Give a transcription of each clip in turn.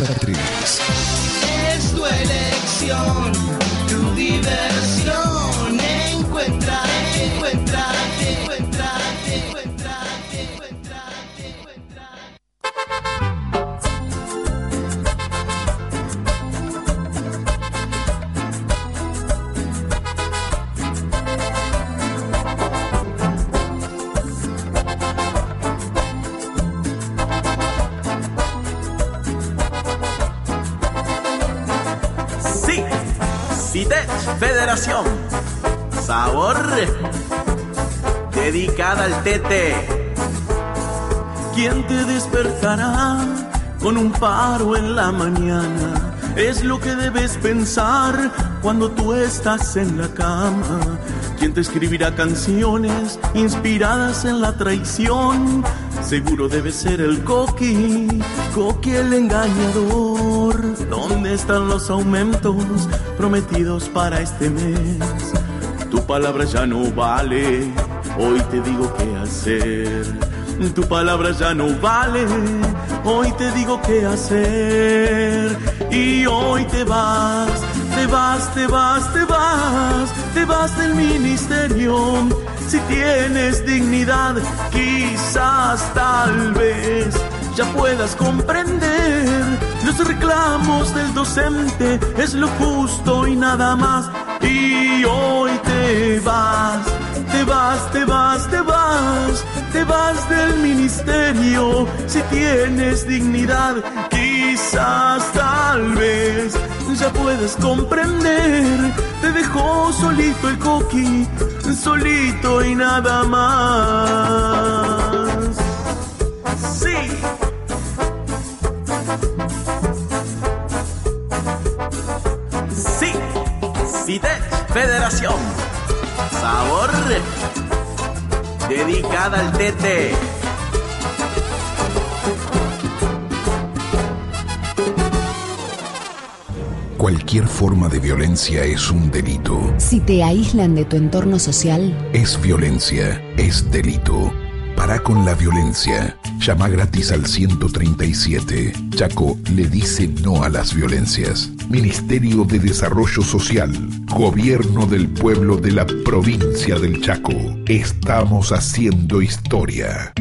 Es tu elección, Tete. ¿Quién te despertará con un paro en la mañana? Es lo que debes pensar cuando tú estás en la cama. ¿Quién te escribirá canciones inspiradas en la traición? Seguro debe ser el Coqui, Coqui el engañador. ¿Dónde están los aumentos prometidos para este mes? Tu palabra ya no vale, hoy te digo qué hacer. Tu palabra ya no vale, hoy te digo qué hacer. Y hoy te vas, te vas, te vas, te vas, te vas del ministerio. Si tienes dignidad, quizás tal vez ya puedas comprender los reclamos del docente es lo justo y nada más. Y hoy te vas, vas, te vas, te vas, te vas del ministerio. Si tienes dignidad, quizás tal vez ya puedes comprender. Te dejó solito el coqui, solito y nada más. Sí. Sí, CITES Federación. Sabor. Dedicada al tete. Cualquier forma de violencia es un delito. Si te aíslan de tu entorno social, Es violencia, es delito. Para con la violencia. Llama gratis al 137. Chaco le dice no a las violencias. Ministerio de Desarrollo Social. Gobierno del pueblo de la provincia del Chaco. Estamos haciendo historia.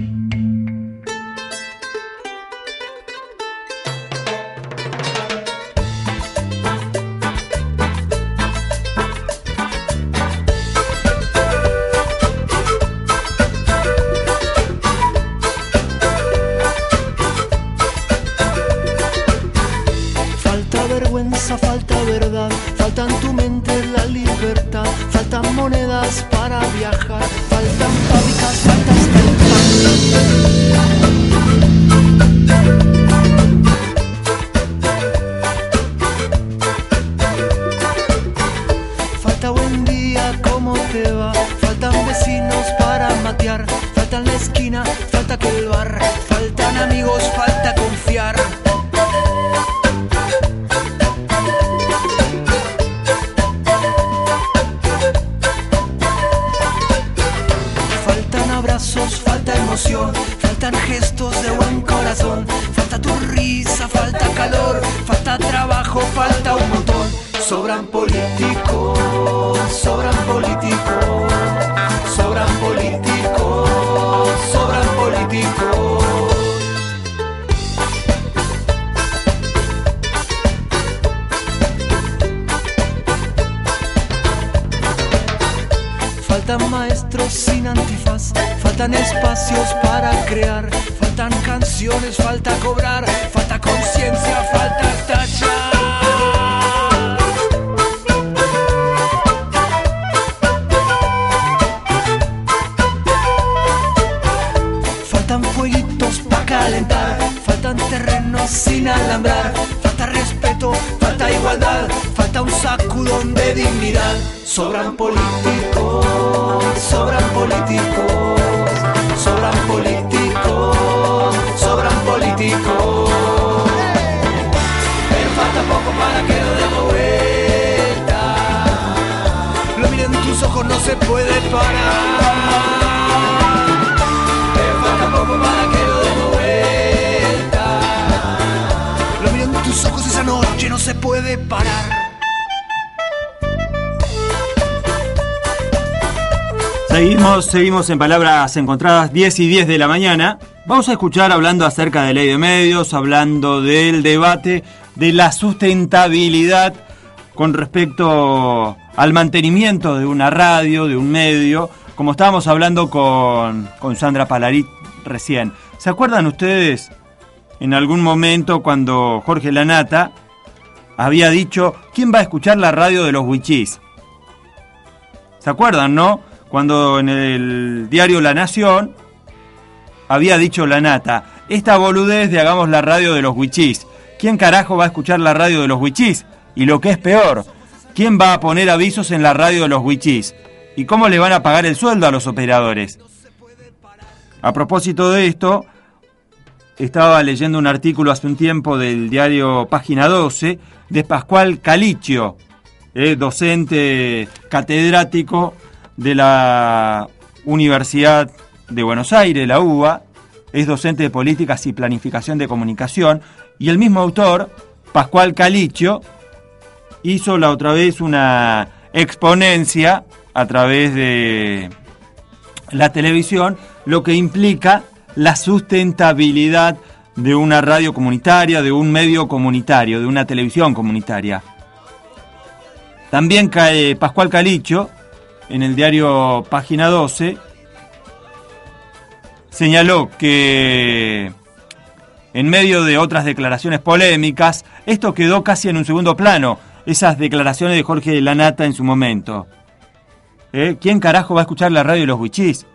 Falta buen día, ¿cómo te va? Faltan vecinos para matear, falta en la esquina, falta que el bar, faltan amigos, falta confiar. Faltan abrazos, falta emoción, faltan gestos de buen corazón, falta tu risa, falta calor, falta trabajo, falta un montón. Sobran políticos, sobran políticos, sobran políticos, sobran políticos. Faltan maestros sin antifaz, faltan espacios para crear, faltan canciones, falta cobrar, falta conciencia, falta tachar. Falta respeto, falta igualdad, falta un sacudón de dignidad. Sobran políticos, sobran políticos, sobran políticos, sobran políticos. Pero falta poco para que lo demos vuelta. Lo miren en tus ojos, no se puede parar. Pero falta poco para que lo demos vuelta. Lo miro en tus se puede parar. Seguimos, seguimos en palabras encontradas 10 y 10 de la mañana. Vamos a escuchar hablando acerca de ley de medios, hablando del debate de la sustentabilidad con respecto al mantenimiento de una radio, de un medio, como estábamos hablando con, con Sandra Palarit recién. ¿Se acuerdan ustedes en algún momento cuando Jorge Lanata había dicho, ¿quién va a escuchar la radio de los Wichis? ¿Se acuerdan, no? Cuando en el diario La Nación había dicho Lanata, esta boludez de hagamos la radio de los Wichis. ¿Quién carajo va a escuchar la radio de los Wichis? Y lo que es peor, ¿quién va a poner avisos en la radio de los Wichis? ¿Y cómo le van a pagar el sueldo a los operadores? A propósito de esto, estaba leyendo un artículo hace un tiempo del diario Página 12 de Pascual Calicio, eh, docente catedrático de la Universidad de Buenos Aires, la UBA, es docente de políticas y planificación de comunicación, y el mismo autor, Pascual Calicio, hizo la otra vez una exponencia a través de la televisión, lo que implica la sustentabilidad de una radio comunitaria, de un medio comunitario, de una televisión comunitaria. También cae Pascual Calicho, en el diario Página 12, señaló que en medio de otras declaraciones polémicas, esto quedó casi en un segundo plano, esas declaraciones de Jorge Lanata en su momento. ¿Eh? ¿Quién carajo va a escuchar la radio de los Wichis?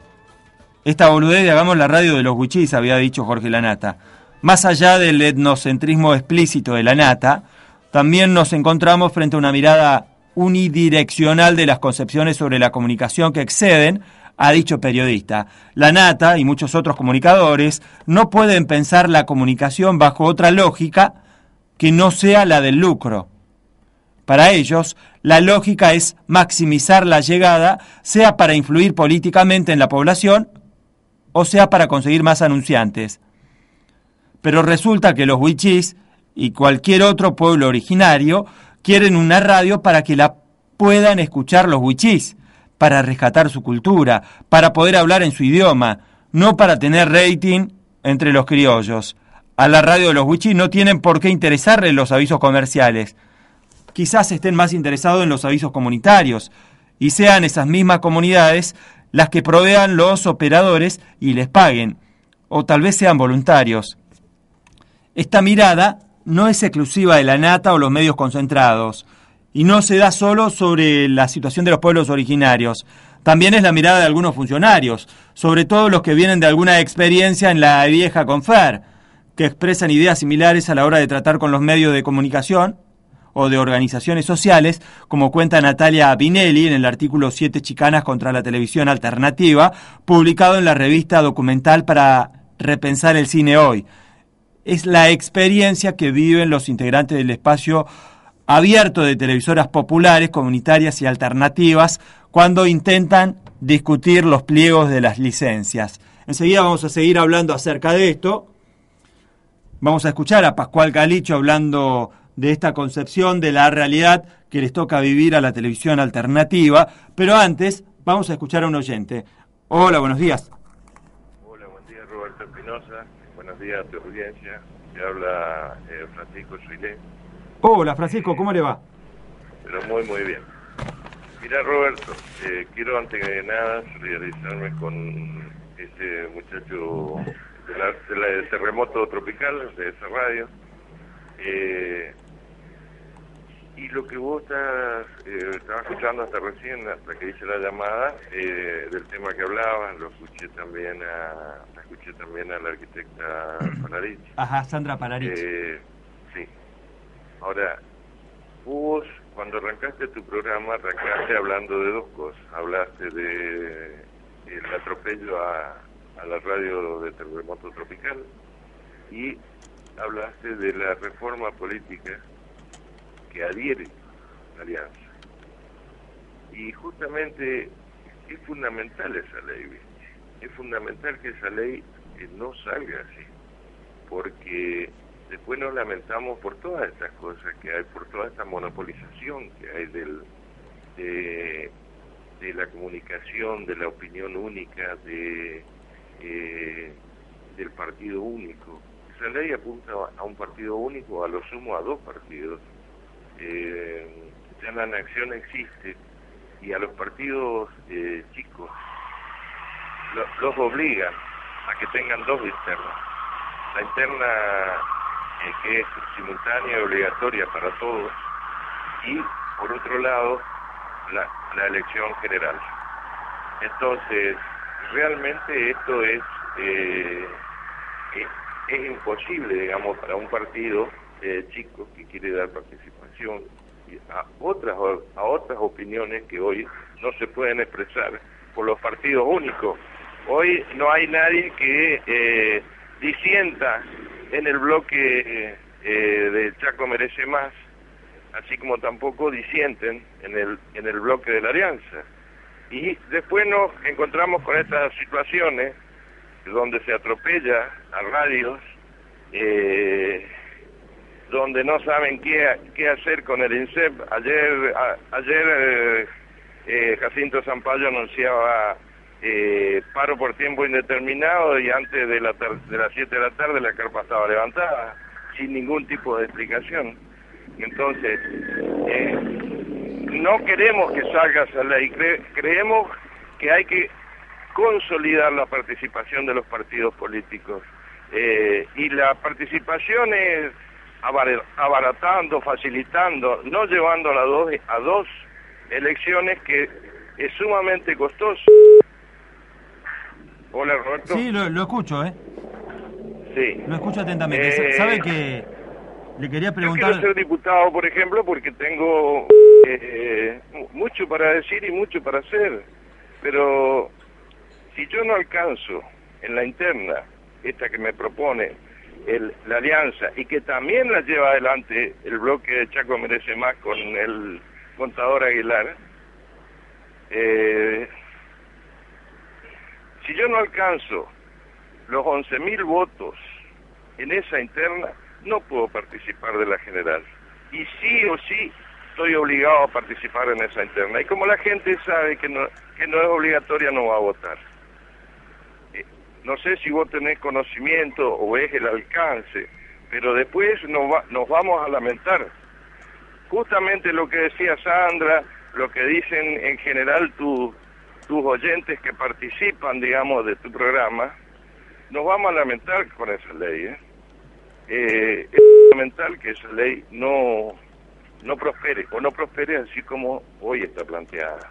Esta boludez de hagamos la radio de los Wichis, había dicho Jorge Lanata. Más allá del etnocentrismo explícito de Lanata, también nos encontramos frente a una mirada unidireccional de las concepciones sobre la comunicación que exceden a dicho periodista. La Nata y muchos otros comunicadores no pueden pensar la comunicación bajo otra lógica que no sea la del lucro. Para ellos, la lógica es maximizar la llegada, sea para influir políticamente en la población o sea para conseguir más anunciantes. Pero resulta que los wichis y cualquier otro pueblo originario quieren una radio para que la puedan escuchar los wichis, para rescatar su cultura, para poder hablar en su idioma, no para tener rating entre los criollos. A la radio de los wichis no tienen por qué interesarles los avisos comerciales. Quizás estén más interesados en los avisos comunitarios y sean esas mismas comunidades las que provean los operadores y les paguen, o tal vez sean voluntarios. Esta mirada no es exclusiva de la nata o los medios concentrados, y no se da solo sobre la situación de los pueblos originarios, también es la mirada de algunos funcionarios, sobre todo los que vienen de alguna experiencia en la vieja Confer, que expresan ideas similares a la hora de tratar con los medios de comunicación o de organizaciones sociales, como cuenta Natalia Pinelli en el artículo Siete chicanas contra la televisión alternativa, publicado en la revista documental para repensar el cine hoy. Es la experiencia que viven los integrantes del espacio abierto de televisoras populares, comunitarias y alternativas cuando intentan discutir los pliegos de las licencias. Enseguida vamos a seguir hablando acerca de esto. Vamos a escuchar a Pascual Galicho hablando de esta concepción de la realidad que les toca vivir a la televisión alternativa. Pero antes, vamos a escuchar a un oyente. Hola, buenos días. Hola, buen día, Roberto Espinosa. Buenos días a tu audiencia. Te habla eh, Francisco Suilé. Hola, Francisco, ¿cómo le va? Pero muy, muy bien. Mira, Roberto, eh, quiero antes de nada solidarizarme con ese muchacho de la- de del terremoto tropical de esa radio. Eh, y lo que vos estás, eh, estabas escuchando hasta recién, hasta que hice la llamada, eh, del tema que hablabas, lo escuché también a, la escuché también a la arquitecta Palarich. Ajá, Sandra Palarich. Eh, sí. Ahora, vos cuando arrancaste tu programa, arrancaste hablando de dos cosas. Hablaste de el atropello a, a la radio de terremoto tropical y hablaste de la reforma política que adhiere a la alianza. Y justamente es fundamental esa ley. Es fundamental que esa ley eh, no salga así, porque después nos lamentamos por todas estas cosas que hay, por toda esta monopolización que hay del, de, de la comunicación, de la opinión única, de, eh, del partido único. Esa ley apunta a un partido único, a lo sumo a dos partidos. Eh, ya la nación existe y a los partidos eh, chicos lo- los obliga a que tengan dos internas. La interna eh, que es simultánea y obligatoria para todos y por otro lado la, la elección general. Entonces, realmente esto es, eh, es, imposible, digamos, para un partido eh, chico que quiere dar participación a otras a otras opiniones que hoy no se pueden expresar por los partidos únicos. Hoy no hay nadie que eh, disienta en el bloque eh, de Chaco merece más, así como tampoco disienten en el en el bloque de la Alianza. Y después nos encontramos con estas situaciones donde se atropella a radios, eh, donde no saben qué, qué hacer con el INSEP. Ayer, ayer eh, eh, Jacinto Zampayo anunciaba paro por tiempo indeterminado y antes de, la de las 7 de la tarde la carpa estaba levantada, sin ningún tipo de explicación. Entonces, no queremos que salga esa ley, cre- creemos que hay que consolidar la participación de los partidos políticos. Eh, y la participación es abar- abaratando, facilitando, no llevando a, la dos, a dos elecciones que es sumamente costoso. Hola Roberto. Sí, lo, lo escucho, ¿eh? Sí. Lo escucho atentamente. Eh, ¿Sabe que le quería Yo preguntar? quiero ser diputado, por ejemplo, porque tengo eh, mu- mucho para decir y mucho para hacer. Pero si yo no alcanzo en la interna, esta que me propone la alianza, y que también la lleva adelante el bloque de Chaco Merece Más con el contador Aguilar, eh, si yo no alcanzo los 11.000 votos en esa interna, no puedo participar de la general. Y sí o sí estoy obligado a participar en esa interna. Y como la gente sabe que no es obligatoria, no va a votar. No sé si vos tenés conocimiento o ves el alcance, pero después nos, va- nos vamos a lamentar. Justamente lo que decía Sandra, lo que dicen en general tu- tus oyentes que participan, digamos, de tu programa, nos vamos a lamentar con esa ley. ¿eh? Eh, es fundamental que esa ley no, no prospere, o no prospere así como hoy está planteada.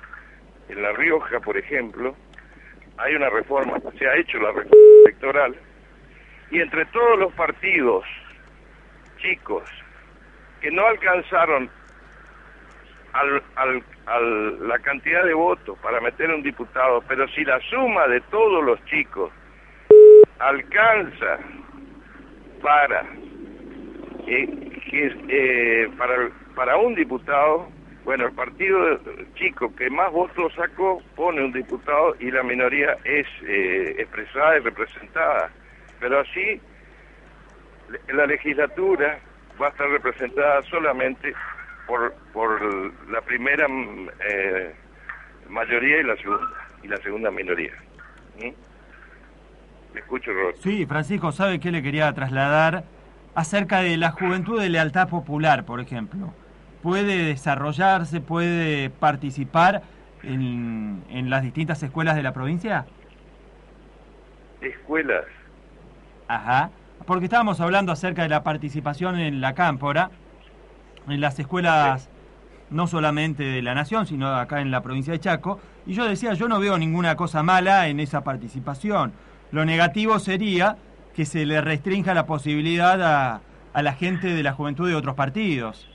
En La Rioja, por ejemplo, hay una reforma, se ha hecho la reforma electoral, y entre todos los partidos chicos que no alcanzaron al, la cantidad de votos para meter un diputado, pero si la suma de todos los chicos alcanza para eh, eh, para para un diputado bueno el partido chico que más votos sacó pone un diputado y la minoría es eh, expresada y representada pero así la legislatura va a estar representada solamente por por la primera mm, eh, mayoría y la segunda y la segunda minoría ¿Mm? Me escucho Roberto Sí, Francisco, ¿sabe qué le quería trasladar? Acerca de la juventud de lealtad popular, por ejemplo. ¿Puede desarrollarse, puede participar en, en las distintas escuelas de la provincia? escuelas Ajá. Porque estábamos hablando acerca de la participación en la cámpora, en las escuelas no solamente de la nación, sino acá en la provincia de Chaco. Y yo decía, yo no veo ninguna cosa mala en esa participación. Lo negativo sería que se le restrinja la posibilidad a, a la gente de la juventud de otros partidos.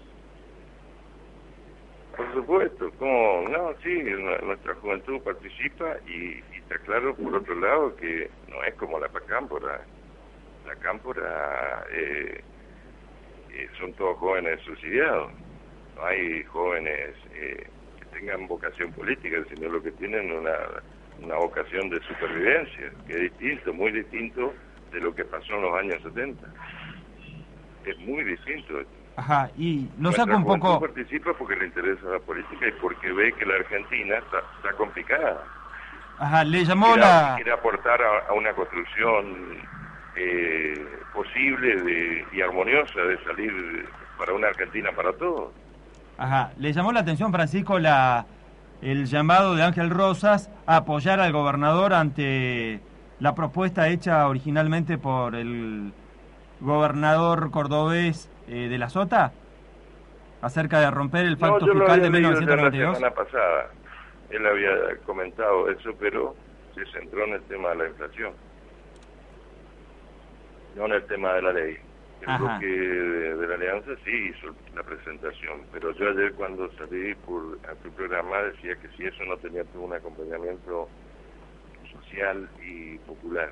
Por supuesto, como no, sí, nu- nuestra juventud participa y, y está claro por otro lado que no es como la cámpora. La cámpora eh, eh, son todos jóvenes subsidiados. No hay jóvenes eh, que tengan vocación política, sino lo que tienen una, una vocación de supervivencia, que es distinto, muy distinto de lo que pasó en los años 70. es muy distinto. Ajá, y Nuestra saca un poco... participa porque le interesa la política y porque ve que la Argentina está, está complicada. Ajá, le llamó quiere, la... quiere aportar a, a una construcción eh, posible de, y armoniosa de salir para una Argentina para todos. Ajá, le llamó la atención, Francisco, la el llamado de Ángel Rosas a apoyar al gobernador ante la propuesta hecha originalmente por el gobernador cordobés eh, de la Sota acerca de romper el pacto fiscal de leído ya la 1992. semana pasada. Él había comentado eso, pero se centró en el tema de la inflación. No en el tema de la ley. El Ajá. bloque de, de la alianza sí hizo la presentación, pero yo ayer cuando salí por a tu programa decía que si eso no tenía un acompañamiento social y popular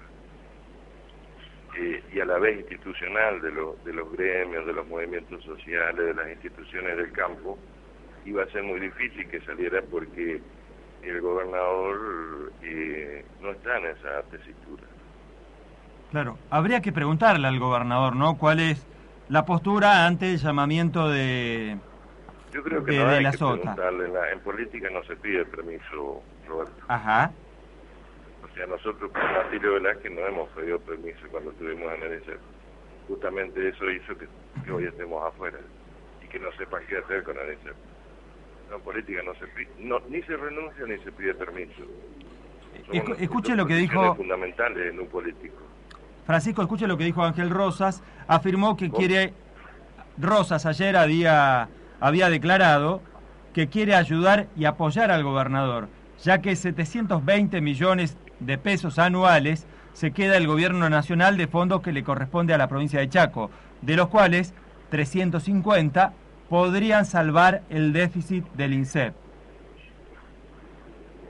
eh, y a la vez institucional de, lo- de los gremios, de los movimientos sociales, de las instituciones del campo, iba a ser muy difícil que saliera porque el gobernador eh, no está en esa tesitura. Claro, habría que preguntarle al gobernador, ¿no? ¿Cuál es la postura ante el llamamiento de... Yo creo que De- no de hay la que sota. preguntarle, en, la- en política no se pide permiso, Roberto. Ajá, Sea, nosotros con Atilio Velázquez no hemos pedido permiso cuando estuvimos en el. Justamente eso hizo que, que hoy estemos afuera y que no sepan qué hacer con el. No, en política no se pide, no, ni se renuncia ni se pide permiso. Escu- escuche lo que dijo fundamentales en un político. Francisco, escuche lo que dijo Ángel Rosas. Afirmó que ¿Vos? quiere. Rosas ayer había, había declarado que quiere ayudar y apoyar al gobernador, ya que 720 millones de pesos anuales se queda el gobierno nacional de fondos que le corresponde a la provincia de Chaco, de los cuales 350 podrían salvar el déficit del INSEP.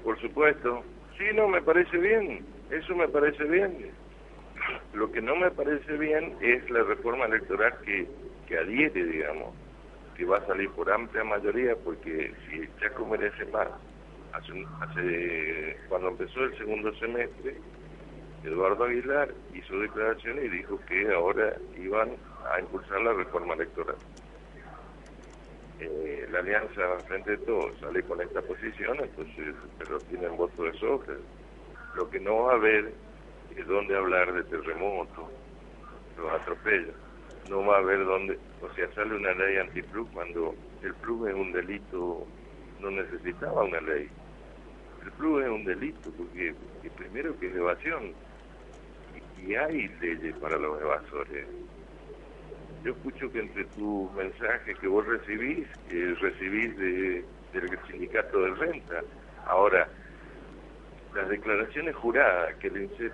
Por supuesto. Sí, no, me parece bien. Eso me parece bien. Lo que no me parece bien es la reforma electoral que, que adhiere, digamos, que va a salir por amplia mayoría, porque si Chaco merece más, hace, hace cuando empezó el segundo semestre, Eduardo Aguilar hizo declaraciones y dijo que ahora iban a impulsar la reforma electoral. Eh, la alianza frente a todos sale con esta posición, entonces, pero tienen voto de sobra. Lo que no va a haber es donde hablar de terremotos, los atropellos. No va a haber donde, o sea, sale una ley antiplug cuando el plug es un delito, no necesitaba una ley. El plug es un delito porque que primero que es evasión y, y hay leyes para los evasores. Yo escucho que entre tus mensajes que vos recibís, eh, recibís de, del sindicato de renta. Ahora, las declaraciones juradas que el INSEP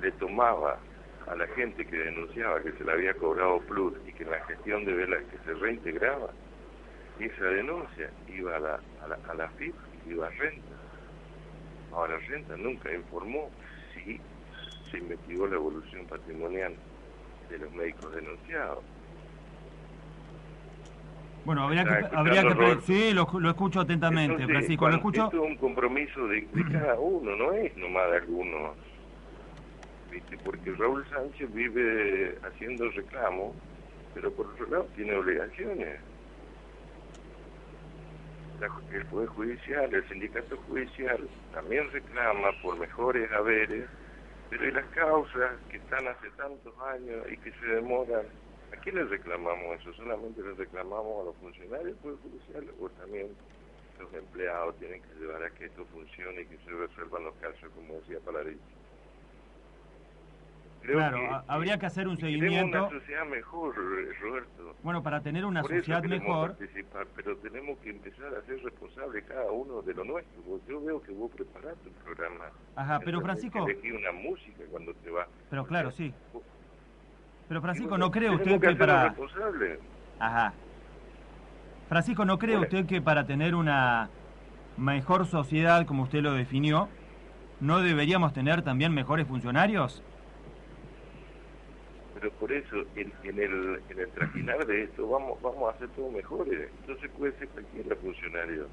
le tomaba a la gente que denunciaba que se le había cobrado plus y que en la gestión de velas que se reintegraba, esa denuncia iba a la, a la, a la FIP, iba a renta. Ahora renta nunca informó si se investigó la evolución patrimonial de los médicos denunciados. Bueno, habría ¿Está que, habría que sí, lo, lo escucho atentamente, Entonces, Francisco, lo escucho. Esto es un compromiso de, de cada uno, no es nomás de algunos. ¿Viste? Porque Raúl Sánchez vive haciendo reclamos, pero por otro lado tiene obligaciones. El Poder Judicial, el Sindicato Judicial también reclama por mejores haberes, pero ¿y las causas que están hace tantos años y que se demoran? ¿A quién le reclamamos eso? ¿Solamente le reclamamos a los funcionarios del Poder Judicial o también los empleados tienen que llevar a que esto funcione y que se resuelvan los casos, como decía Paladín? Creo Claro, que- ha- habría que hacer un seguimiento. una sociedad mejor, Roberto. Bueno, para tener una Por eso sociedad mejor, participar, pero tenemos que empezar a ser responsables cada uno de lo nuestro. Yo veo que vos preparaste un programa. Ajá, pero Francisco- Elegí una música cuando te vas. pero claro, sí. Vos- Pero Francisco, Bueno, ¿no cree usted que hacernos para... responsables. Ajá. Francisco, ¿no cree usted que para tener una mejor sociedad, como usted lo definió, no deberíamos tener también mejores funcionarios? Pero por eso, en, en el, en el trajinar de esto, vamos vamos a hacer todo mejores. Entonces puede ser cualquiera funcionario.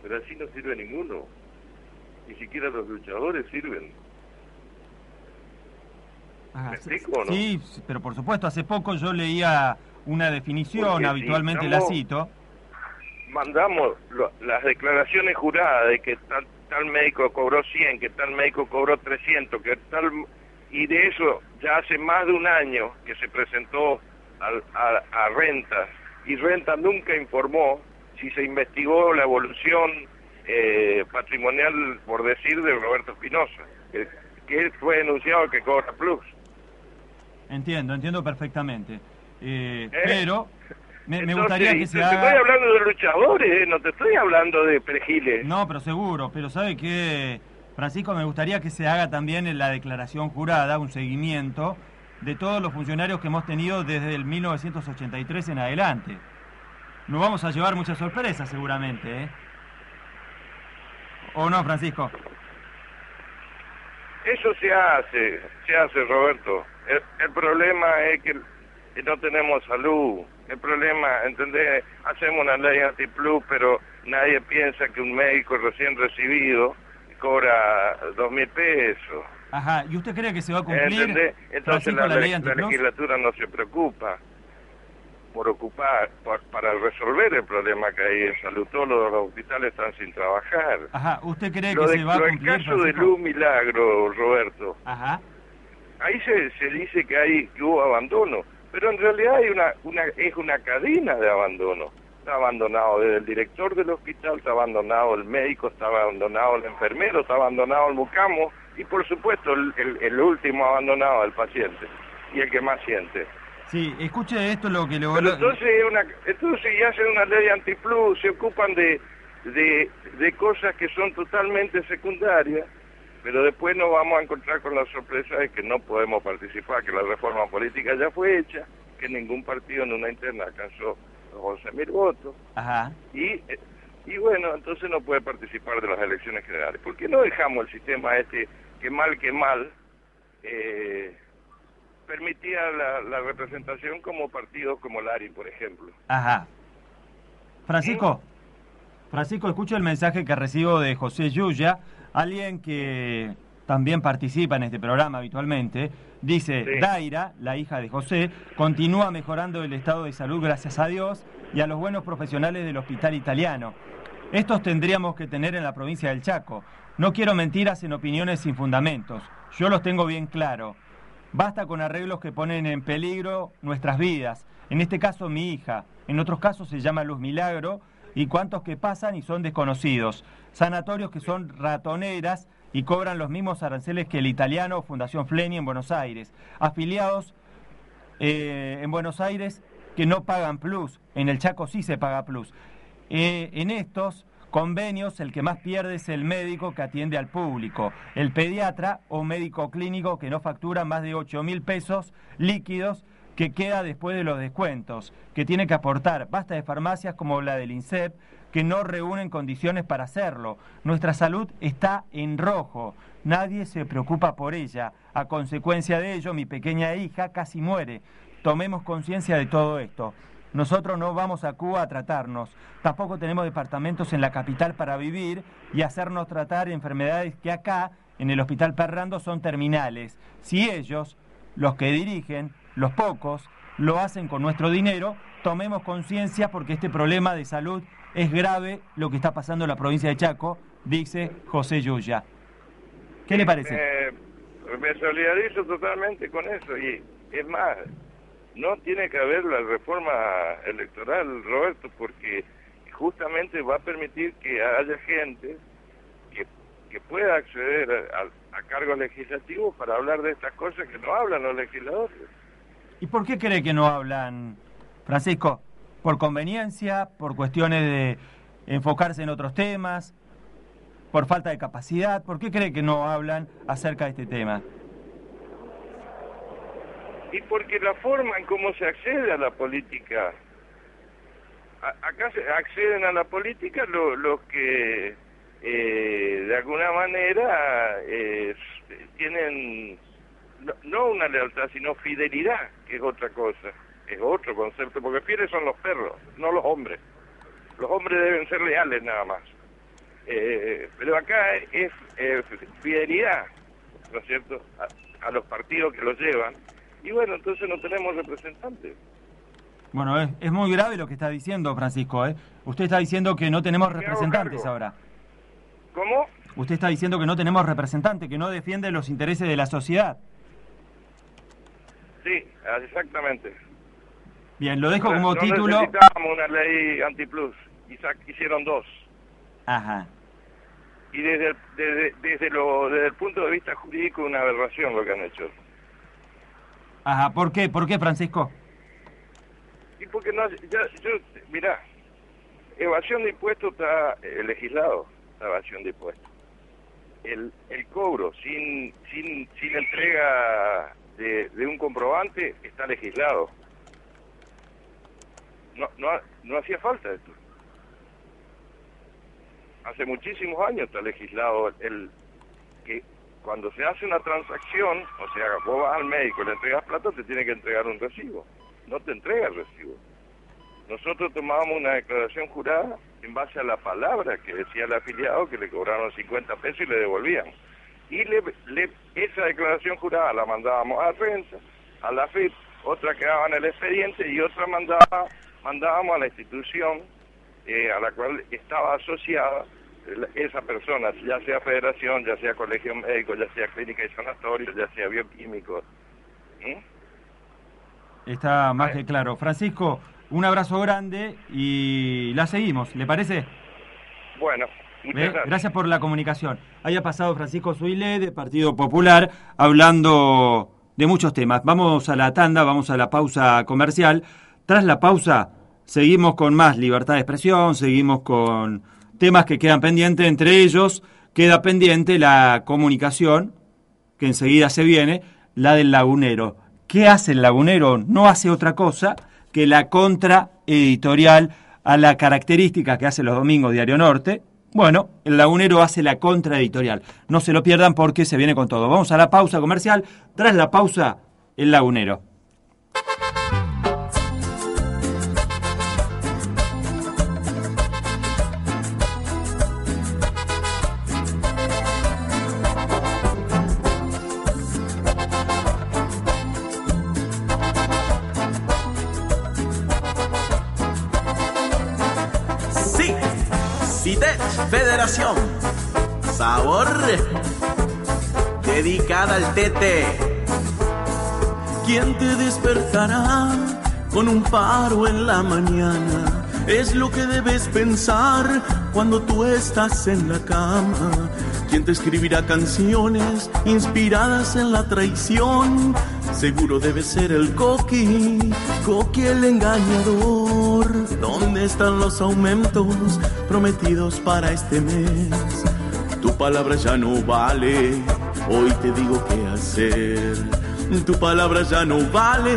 Pero así no sirve ninguno. Ni siquiera los luchadores sirven. ¿Me sí, explico o no? Sí, pero por supuesto, hace poco yo leía una definición, Porque si habitualmente la cito. mandamos lo- las declaraciones juradas de que tal, tal médico cobró 100, que tal médico cobró 300, que tal... Y de eso ya hace más de un año que se presentó al- a, a Rentas y Rentas nunca informó si se investigó la evolución eh, patrimonial, por decir, de Roberto Espinosa, que, que fue denunciado que cobra plus. Entiendo, entiendo perfectamente. Eh, ¿Eh? Pero me, gustaría que se te, haga... estoy hablando de luchadores, eh, no te estoy hablando de perejiles. No, pero seguro, pero ¿sabe qué? Francisco, me gustaría que se haga también en la declaración jurada un seguimiento de todos los funcionarios que hemos tenido desde el 1983 en adelante. Nos vamos a llevar muchas sorpresas seguramente, ¿eh? ¿O no, Francisco? Eso se hace, se hace, Roberto. El, el problema es que no tenemos salud. El problema, ¿entendés? Hacemos una ley antiplus, pero nadie piensa que un médico recién recibido cobra dos mil pesos. Ajá, ¿y usted cree que se va a cumplir, ¿Entendés? Entonces la, la ley la antiplus? legislatura no se preocupa por ocupar, por- para resolver el problema que hay en salud. Todos los hospitales están sin trabajar. Ajá, ¿usted cree Lo, que de- se va a cumplir, caso de? Luz Milagro, Roberto, Ajá, ahí se, se dice que hay que hubo abandono, pero en realidad hay una, una es una cadena de abandono. Está abandonado desde el director del hospital, está abandonado el médico, está abandonado el enfermero, está abandonado el mucamo y por supuesto el, el- el último abandonado el paciente y el que más siente. sí, escuche esto lo que le voy a... entonces, es una, entonces ya hacen una ley antiplus, se ocupan de, de, de cosas que son totalmente secundarias, pero después nos vamos a encontrar con la sorpresa de que no podemos participar, que la reforma política ya fue hecha, que ningún partido en una interna alcanzó los 11.000 votos, Ajá. y, eh, y bueno, entonces no puede participar de las elecciones generales. ¿Por qué no dejamos el sistema este, que mal que mal, eh, permitía la, la representación como partidos como Lari, por ejemplo? Ajá. Francisco, Francisco, escucho el mensaje que recibo de José Yuya, alguien que también participa en este programa habitualmente. Dice, Sí. Daira, la hija de José, continúa mejorando el estado de salud gracias a Dios y a los buenos profesionales del hospital italiano. Estos tendríamos que tener en la provincia del Chaco. No quiero mentiras en opiniones sin fundamentos. Yo los tengo bien claro. Basta con arreglos que ponen en peligro nuestras vidas. En este caso mi hija. En otros casos se llama Luz Milagro. Y cuantos que pasan y son desconocidos. Sanatorios que son ratoneras y cobran los mismos aranceles que el italiano Fundación Fleni en Buenos Aires. Afiliados eh, en Buenos Aires que no pagan plus. En el Chaco sí se paga plus. Eh, en estos convenios el que más pierde es el médico que atiende al público, el pediatra o médico clínico que no factura más de 8 mil pesos líquidos que queda después de los descuentos, que tiene que aportar. Basta de farmacias como la del INSEP que no reúnen condiciones para hacerlo. Nuestra salud está en rojo. Nadie se preocupa por ella. A consecuencia de ello, mi pequeña hija casi muere. Tomemos conciencia de todo esto. Nosotros no vamos a Cuba a tratarnos. Tampoco tenemos departamentos en la capital para vivir y hacernos tratar enfermedades que acá, en el Hospital Perrando, son terminales. Si ellos, los que dirigen, los pocos, lo hacen con nuestro dinero, tomemos conciencia porque este problema de salud es grave lo que está pasando en la provincia de Chaco, dice José Yuya. ¿Qué le parece? Me solidarizo totalmente con eso y es más, no tiene que haber la reforma electoral, Roberto, porque justamente va a permitir que haya gente que, que pueda acceder a, a cargos legislativos para hablar de estas cosas que no hablan los legisladores. ¿Y por qué cree que no hablan, Francisco? ¿Por conveniencia? ¿Por cuestiones de enfocarse en otros temas? ¿Por falta de capacidad? ¿Por qué cree que no hablan acerca de este tema? Y porque la forma en cómo se accede a la política, acá acceden a la política lo- los que eh, de alguna manera eh, tienen no, no una lealtad, sino fidelidad, que es otra cosa, es otro concepto, porque fieles son los perros, no los hombres. Los hombres deben ser leales nada más. Eh, pero acá es eh, fidelidad, ¿no es cierto? A- a los partidos que los llevan. Y bueno, entonces no tenemos representantes. Bueno, es, es muy grave lo que está diciendo Francisco. ¿eh? Usted está diciendo que no tenemos representantes ahora. ¿Cómo? Usted está diciendo que no tenemos representantes, que no defienden los intereses de la sociedad. Sí, exactamente. Bien, lo dejo como no título. necesitábamos una ley antiplus. Sa- hicieron dos. Ajá. Y desde el, desde, desde, lo, desde el punto de vista jurídico, una aberración lo que han hecho. Ajá, ¿por qué? ¿Por qué, Francisco? Y porque no, ya, yo, mira, evasión de impuestos está eh, legislado, la evasión de impuestos. El, el cobro sin, sin, sin entrega de, de un comprobante está legislado. No, no, no hacía falta esto. Hace muchísimos años está legislado el que cuando se hace una transacción, o sea, vos vas al médico, le entregas plata, te tiene que entregar un recibo. No te entrega el recibo. Nosotros tomábamos una declaración jurada en base a la palabra que decía el afiliado que le cobraron 50 pesos y le devolvían. Y le, le- esa declaración jurada la mandábamos a prensa, a la FIP, otra quedaba en el expediente y otra mandaba, mandábamos a la institución eh, a la cual estaba asociada esa persona, ya sea federación, ya sea colegio médico, ya sea clínica y sanatorio, ya sea bioquímico. ¿Mm? Está más que claro. Francisco, un abrazo grande y la seguimos, ¿le parece? Bueno, gracias. Gracias por la comunicación. Haya pasado Francisco Suile de Partido Popular hablando de muchos temas. Vamos a la tanda, vamos a la pausa comercial. Tras la pausa seguimos con más libertad de expresión, seguimos con temas que quedan pendientes, entre ellos queda pendiente la comunicación, que enseguida se viene, la del lagunero. ¿Qué hace el lagunero? No hace otra cosa que la contraeditorial a la característica que hace los domingos Diario Norte. Bueno, el lagunero hace la contraeditorial. No se lo pierdan porque se viene con todo. Vamos a la pausa comercial. Tras la pausa, el lagunero. Un paro en la mañana? Es lo que debes pensar cuando tú estás en la cama. ¿Quién te escribirá canciones inspiradas en la traición? Seguro debe ser el Coqui, Coqui el engañador. ¿Dónde están los aumentos prometidos para este mes? Tu palabra ya no vale, hoy te digo qué hacer. Tu palabra ya no vale,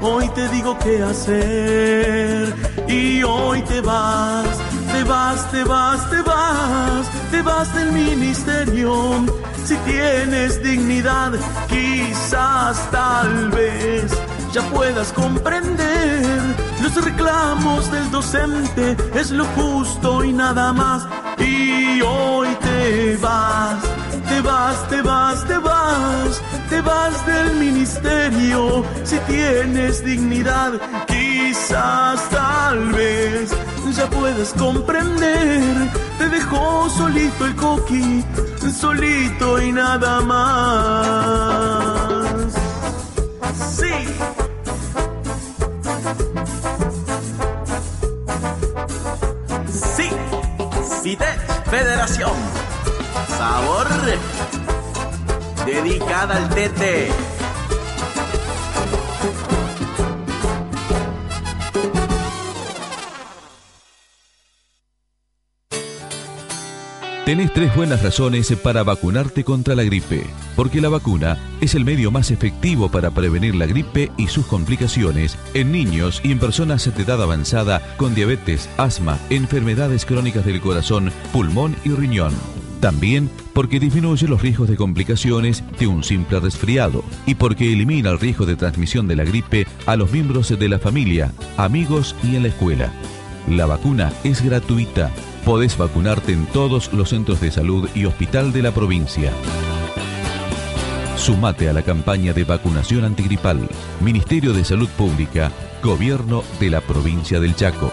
hoy te digo qué hacer. Y hoy te vas, te vas, te vas, te vas, te vas del ministerio. Si tienes dignidad, quizás tal vez ya puedas comprender los reclamos del docente es lo justo y nada más y hoy te vas te vas te vas te vas te vas del ministerio. Si tienes dignidad quizás tal vez ya puedas comprender. Te dejó solito el coqui solito y nada más. Sí. Sí, CITES Federación. Sabor. Dedicada al tete. Tenés tres buenas razones para vacunarte contra la gripe, porque la vacuna es el medio más efectivo para prevenir la gripe y sus complicaciones en niños y en personas de edad avanzada con diabetes, asma, enfermedades crónicas del corazón, pulmón y riñón. También porque disminuye los riesgos de complicaciones de un simple resfriado y porque elimina el riesgo de transmisión de la gripe a los miembros de la familia, amigos y en la escuela. La vacuna es gratuita. Podés vacunarte en todos los centros de salud y hospital de la provincia. Sumate a la campaña de vacunación antigripal. Ministerio de Salud Pública, Gobierno de la Provincia del Chaco.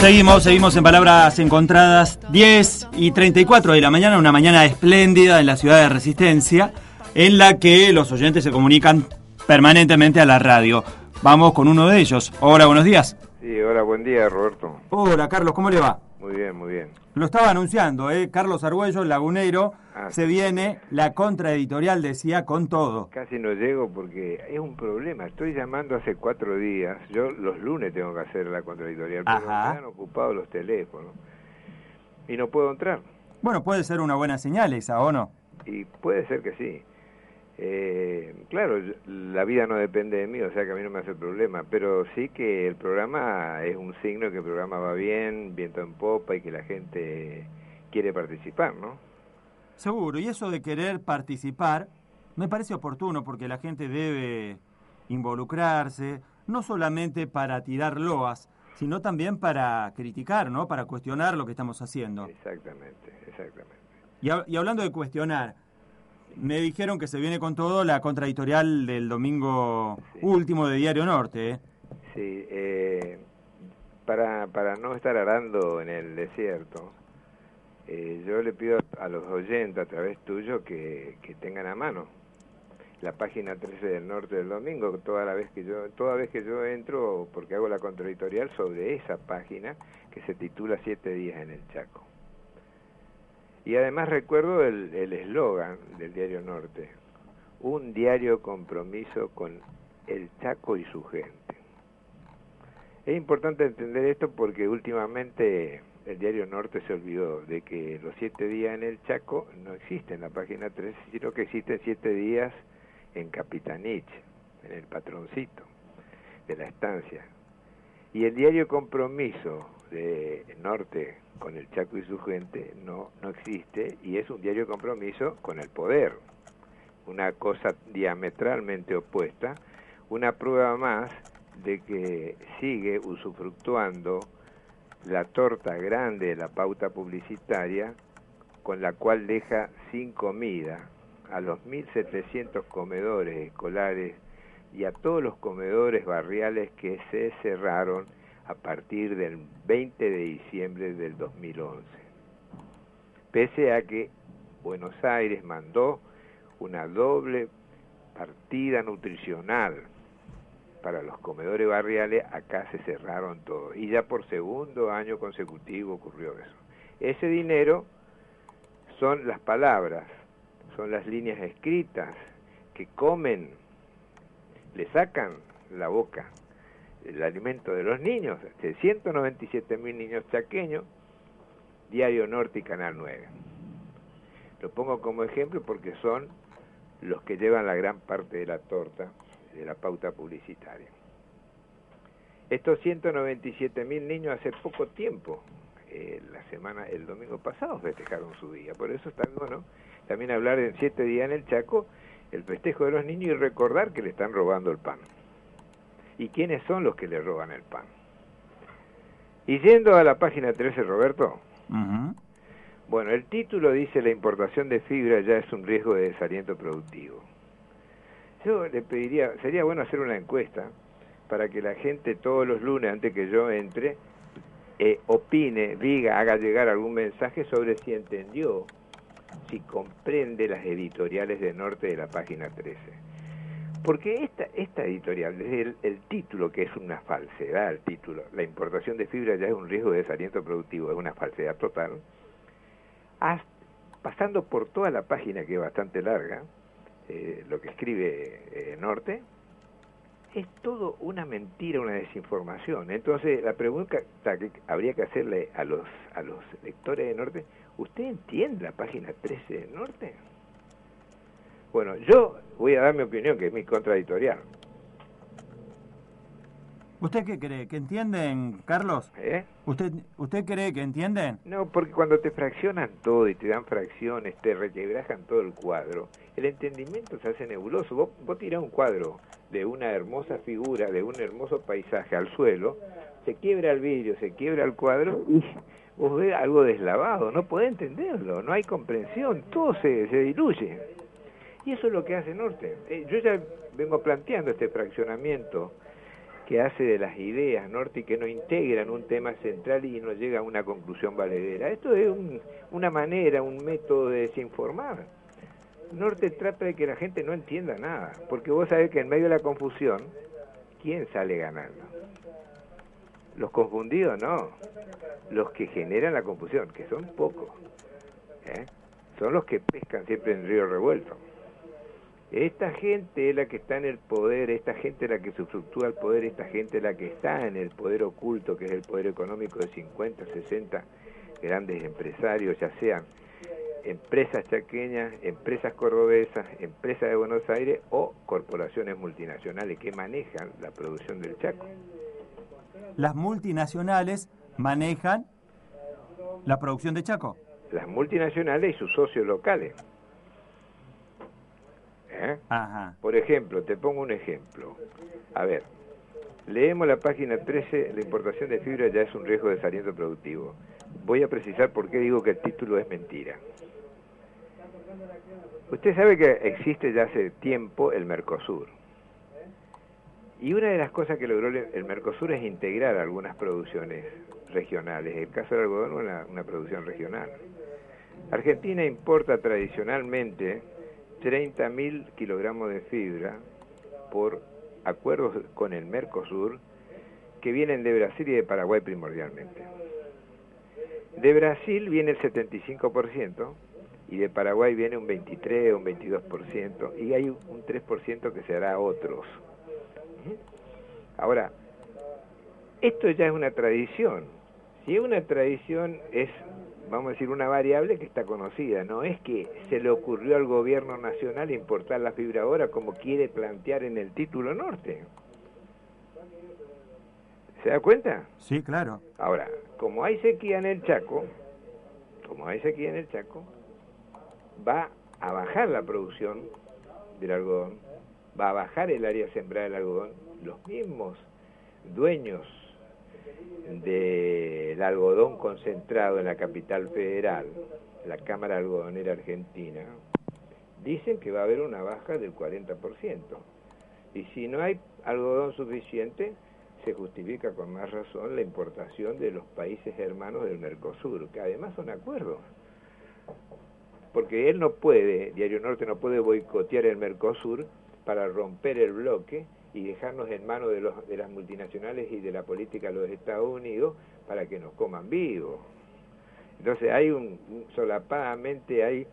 Seguimos, seguimos en palabras encontradas. 10 y 34 de la mañana, una mañana espléndida en la ciudad de Resistencia, en la que los oyentes se comunican permanentemente a la radio. Vamos con uno de ellos. Hola, buenos días. Sí, hola, buen día, Roberto. Hola, Carlos, ¿cómo le va? Muy bien, muy bien. Lo estaba anunciando, ¿eh? Carlos Argüello, el lagunero. Ah, se viene la contraeditorial, decía, con todo. Casi no llego porque es un problema. Estoy llamando hace cuatro días. Yo los lunes tengo que hacer la contraeditorial, pero Ajá. me han ocupado los teléfonos. Y no puedo entrar. Bueno, puede ser una buena señal esa, ¿o no? Y puede ser que sí. Eh, claro, la vida no depende de mí, o sea que a mí no me hace problema, pero sí que el programa es un signo que el programa va bien, viento en popa y que la gente quiere participar, ¿no? Seguro, y eso de querer participar me parece oportuno porque la gente debe involucrarse, no solamente para tirar loas, sino también para criticar, ¿no? Para cuestionar lo que estamos haciendo. Exactamente, exactamente. Y hablando de cuestionar, me dijeron que se viene con todo la contraeditorial del domingo último de Diario Norte, ¿eh? Sí, eh, para, para no estar arando en el desierto, eh, yo le pido a los oyentes a través tuyo que, que tengan a mano la página 13 del norte del domingo, toda la vez que yo, toda vez que yo entro, porque hago la contraeditorial sobre esa página que se titula Siete días en el Chaco. Y además recuerdo el eslogan del diario Norte, un diario compromiso con el Chaco y su gente. Es importante entender esto porque últimamente el diario Norte se olvidó de que los siete días en el Chaco no existen en la página 13, sino que existen siete días en Capitanich, en el patroncito de la estancia. Y el diario Compromiso de Norte con el Chaco y su gente no, no existe y es un diario compromiso con el poder. Una cosa diametralmente opuesta, una prueba más de que sigue usufructuando la torta grande de la pauta publicitaria con la cual deja sin comida a los 1.700 comedores escolares y a todos los comedores barriales que se cerraron a partir del 20 de diciembre del 2011. Pese a que Buenos Aires mandó una doble partida nutricional para los comedores barriales, acá se cerraron todos. Y ya por segundo año consecutivo ocurrió eso. Ese dinero son las palabras, son las líneas escritas que comen, le sacan la boca el alimento de los niños, de 197 mil niños chaqueños, Diario Norte y Canal 9. Lo pongo como ejemplo porque son los que llevan la gran parte de la torta de la pauta publicitaria. Estos 197 mil niños hace poco tiempo, eh, la semana, el domingo pasado festejaron su día, por eso está bueno también hablar en siete días en el Chaco el festejo de los niños y recordar que le están robando el pan. ¿Y quiénes son los que le roban el pan? Y yendo a la página 13, Roberto, bueno, el título dice la importación de fibra ya es un riesgo de desaliento productivo. Yo le pediría, sería bueno hacer una encuesta para que la gente todos los lunes, antes que yo entre, eh, opine, diga, haga llegar algún mensaje sobre si entendió, si comprende las editoriales de Norte de la página 13. Porque esta, esta editorial, desde el, el título, que es una falsedad el título, la importación de fibra ya es un riesgo de desaliento productivo, es una falsedad total, pasando por toda la página, que es bastante larga, eh, lo que escribe eh, Norte, es todo una mentira, una desinformación. Entonces, la pregunta que habría que hacerle a los, a los lectores de Norte, ¿usted entiende la página 13 de Norte? Bueno, yo voy a dar mi opinión, que es mi contradictorial. ¿Usted qué cree? ¿Que entienden, Carlos? ¿Eh? ¿Usted, ¿Usted cree que entienden? No, porque cuando te fraccionan todo y te dan fracciones, te requebrajan todo el cuadro, el entendimiento se hace nebuloso. Vos, vos tirás un cuadro de una hermosa figura, de un hermoso paisaje al suelo, se quiebra el vidrio, se quiebra el cuadro y vos ves algo deslavado, no podés entenderlo, no hay comprensión, todo se, se diluye. Y eso es lo que hace Norte. Eh, yo ya vengo planteando este fraccionamiento que hace de las ideas Norte y que no integran un tema central y no llega a una conclusión valedera. Esto es un- una manera, un método de desinformar. Norte trata de que la gente no entienda nada, porque vos sabés que en medio de la confusión, ¿quién sale ganando? Los confundidos no, los que generan la confusión, que son pocos, ¿eh? son los que pescan siempre en río revuelto. Esta gente es la que está en el poder, esta gente es la que substructúa el poder, esta gente es la que está en el poder oculto, que es el poder económico de 50, 60 grandes empresarios, ya sean empresas chaqueñas, empresas cordobesas, empresas de Buenos Aires o corporaciones multinacionales que manejan la producción del Chaco. Las multinacionales manejan la producción de Chaco. Las multinacionales y sus socios locales. ¿Eh? Ajá. Por ejemplo, te pongo un ejemplo. A ver, leemos la página 13, la importación de fibra ya es un riesgo de desaliento productivo. Voy a precisar por qué digo que el título es mentira. Usted sabe que existe ya hace tiempo el Mercosur. Y una de las cosas que logró el el Mercosur es integrar algunas producciones regionales. El caso del algodón, una, una producción regional. Argentina importa tradicionalmente 30.000 kilogramos de fibra por acuerdos con el Mercosur que vienen de Brasil y de Paraguay primordialmente. De Brasil viene el 75% y de Paraguay viene un 23 o un 22% y hay un 3% que se hará a otros. Ahora, esto ya es una tradición. Si es una tradición es, vamos a decir, una variable que está conocida. No es que se le ocurrió al gobierno nacional importar la fibra ahora como quiere plantear en el título norte. ¿Se da cuenta? Sí, claro. Ahora, como hay sequía en el Chaco, como hay sequía en el Chaco, va a bajar la producción del algodón, va a bajar el área sembrada del algodón. Los mismos dueños del algodón concentrado en la capital federal, la Cámara Algodonera Argentina, dicen que va a haber una baja del 40%. Y si no hay algodón suficiente, se justifica con más razón la importación de los países hermanos del Mercosur, que además son acuerdos. Porque él no puede, Diario Norte no puede boicotear el Mercosur para romper el bloque y dejarnos en manos de, los, de las multinacionales y de la política de los Estados Unidos para que nos coman vivos. Entonces hay un, solapadamente hay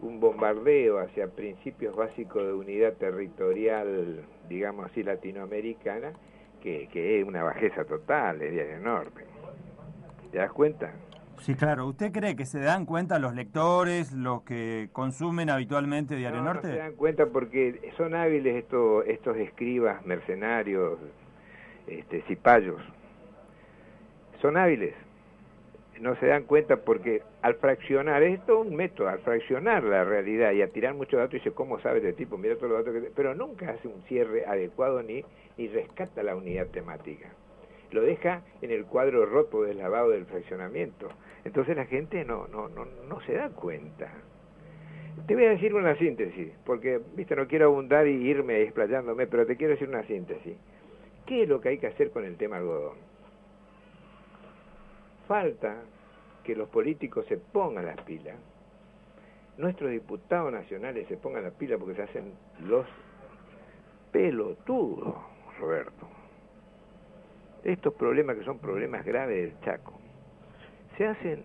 un bombardeo hacia principios básicos de unidad territorial, digamos así, latinoamericana, que, que es una bajeza total de Diario Norte. ¿Te das cuenta? Sí, claro. ¿Usted cree que se dan cuenta los lectores, los que consumen habitualmente Diario No, no Norte? se dan cuenta porque son hábiles estos, estos escribas mercenarios, este, cipayos. Son hábiles. No se dan cuenta porque al fraccionar, es todo un método, al fraccionar la realidad y a tirar muchos datos, dice, ¿cómo sabe este tipo? Mira todos los datos que... Pero nunca hace un cierre adecuado ni, ni rescata la unidad temática. Lo deja en el cuadro roto del lavado del fraccionamiento. Entonces la gente no, no, no, no se da cuenta. Te voy a decir una síntesis, porque, viste, no quiero abundar y irme explayándome, pero te quiero decir una síntesis. ¿Qué es lo que hay que hacer con el tema algodón? Falta que los políticos se pongan las pilas, nuestros diputados nacionales se pongan las pilas porque se hacen los pelotudos, Roberto. Estos problemas que son problemas graves del Chaco, se hacen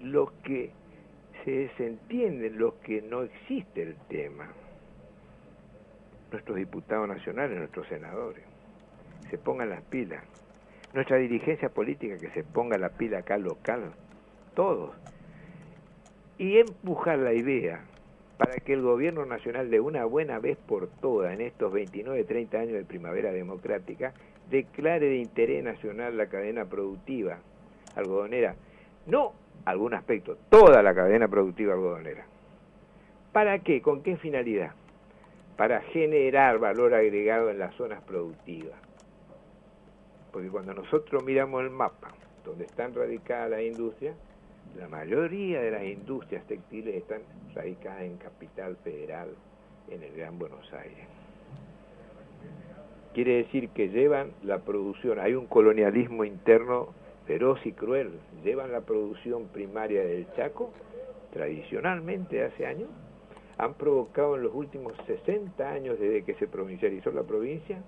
los que se desentienden, los que no existe el tema. Nuestros diputados nacionales, nuestros senadores, se pongan las pilas. Nuestra dirigencia política que se ponga la pila acá local, todos. Y empujar la idea para que el gobierno nacional de una buena vez por todas en estos 29, 30 años de primavera democrática declare de interés nacional la cadena productiva algodonera, no algún aspecto, toda la cadena productiva algodonera. ¿Para qué? ¿Con qué finalidad? Para generar valor agregado en las zonas productivas. Porque cuando nosotros miramos el mapa, donde están radicadas las industrias, la mayoría de las industrias textiles están radicadas en Capital Federal, en el Gran Buenos Aires. Quiere decir que llevan la producción, hay un colonialismo interno feroz y cruel, llevan la producción primaria del Chaco, tradicionalmente hace años, han provocado en los últimos 60 años desde que se provincializó la provincia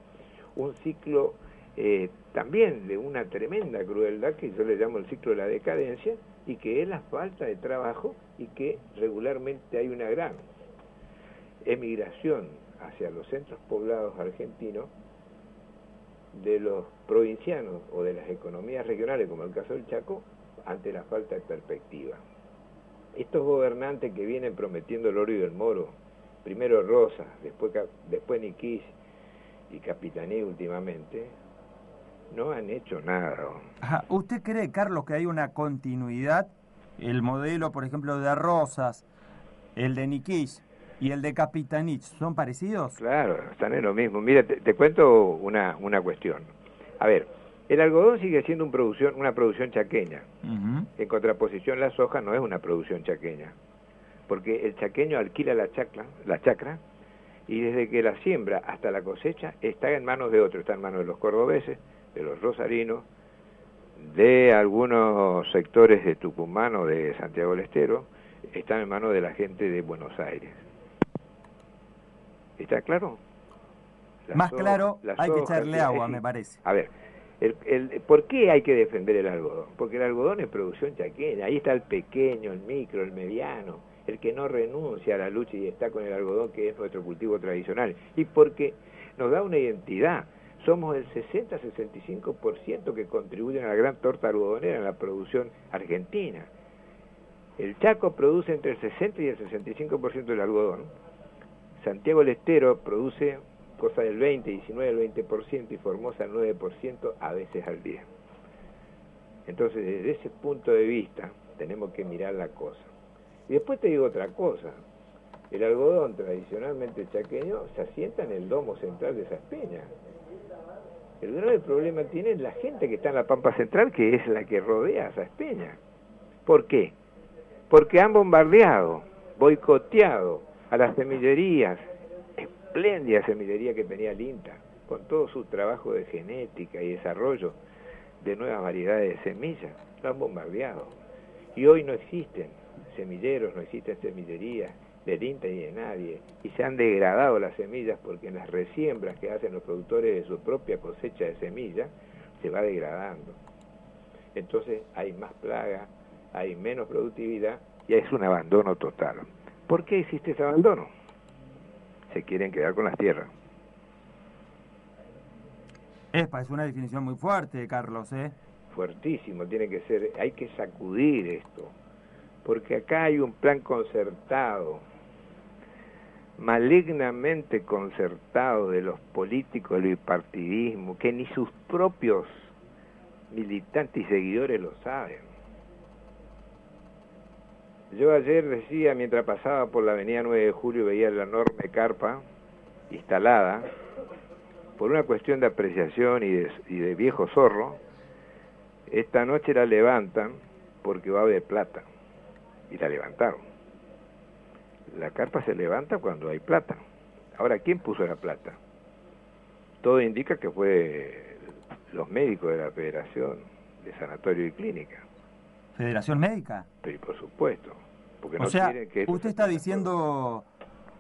un ciclo eh, también de una tremenda crueldad que yo le llamo el ciclo de la decadencia y que es la falta de trabajo y que regularmente hay una gran emigración hacia los centros poblados argentinos de los provincianos o de las economías regionales, como el caso del Chaco, ante la falta de perspectiva. Estos gobernantes que vienen prometiendo el oro y el moro, primero Rosa, después, después Niquís y Capitaní últimamente, no han hecho nada. ¿Usted cree, Carlos, que hay una continuidad? El modelo, por ejemplo, de Rosas, el de Niquís, y el de Capitanich, ¿son parecidos? Claro, están en lo mismo. Mira, te, cuento una, una cuestión. A ver, el algodón sigue siendo un producción, una producción chaqueña. En contraposición, la soja no es una producción chaqueña. Porque el chaqueño alquila la chacra, la chacra y desde que la siembra hasta la cosecha está en manos de otros. Está en manos de los cordobeses, de los rosarinos, de algunos sectores de Tucumán o de Santiago del Estero, están en manos de la gente de Buenos Aires. ¿Está claro? Más claro, hay que echarle agua, me parece. A ver, el, ¿por qué hay que defender el algodón? Porque el algodón es producción chaqueña, ahí está el pequeño, el micro, el mediano, el que no renuncia a la lucha y está con el algodón, que es nuestro cultivo tradicional. Y porque nos da una identidad. Somos el 60-65% que contribuyen a la gran torta algodonera en la producción argentina. El Chaco produce entre el 60 y el 65% del algodón Santiago del Estero produce cosa del 20, 19, el 20% y Formosa el 9% a veces al día. Entonces, desde ese punto de vista, tenemos que mirar la cosa. Y después te digo otra cosa. El algodón tradicionalmente chaqueño se asienta en el domo central de esas peñas. El grave problema tiene la gente que está en la Pampa Central, que es la que rodea a esas. ¿Por qué? Porque han bombardeado, boicoteado, a las semillerías, espléndida semillería que tenía el INTA, con todo su trabajo de genética y desarrollo de nuevas variedades de semillas, lo han bombardeado. Y hoy no existen semilleros, no existen semillerías del INTA y de nadie, y se han degradado las semillas porque en las resiembras que hacen los productores de su propia cosecha de semillas, se va degradando. Entonces hay más plaga, hay menos productividad y es un abandono total. ¿Por qué existe ese abandono? Se quieren quedar con las tierras. Epa, es una definición muy fuerte, Carlos, ¿eh? Fuertísimo, tiene que ser, hay que sacudir esto, porque acá hay un plan concertado, malignamente concertado de los políticos del bipartidismo, que ni sus propios militantes y seguidores lo saben. Yo ayer decía, mientras pasaba por la avenida 9 de Julio, veía la enorme carpa instalada, por una cuestión de apreciación y de, viejo zorro, esta noche la levantan porque va a haber plata. Y la levantaron. La carpa se levanta cuando hay plata. Ahora, ¿quién puso la plata? Todo indica que fue los médicos de la Federación de Sanatorio y Clínica. ¿Federación Médica? Sí, por supuesto. Porque o sea, usted está diciendo,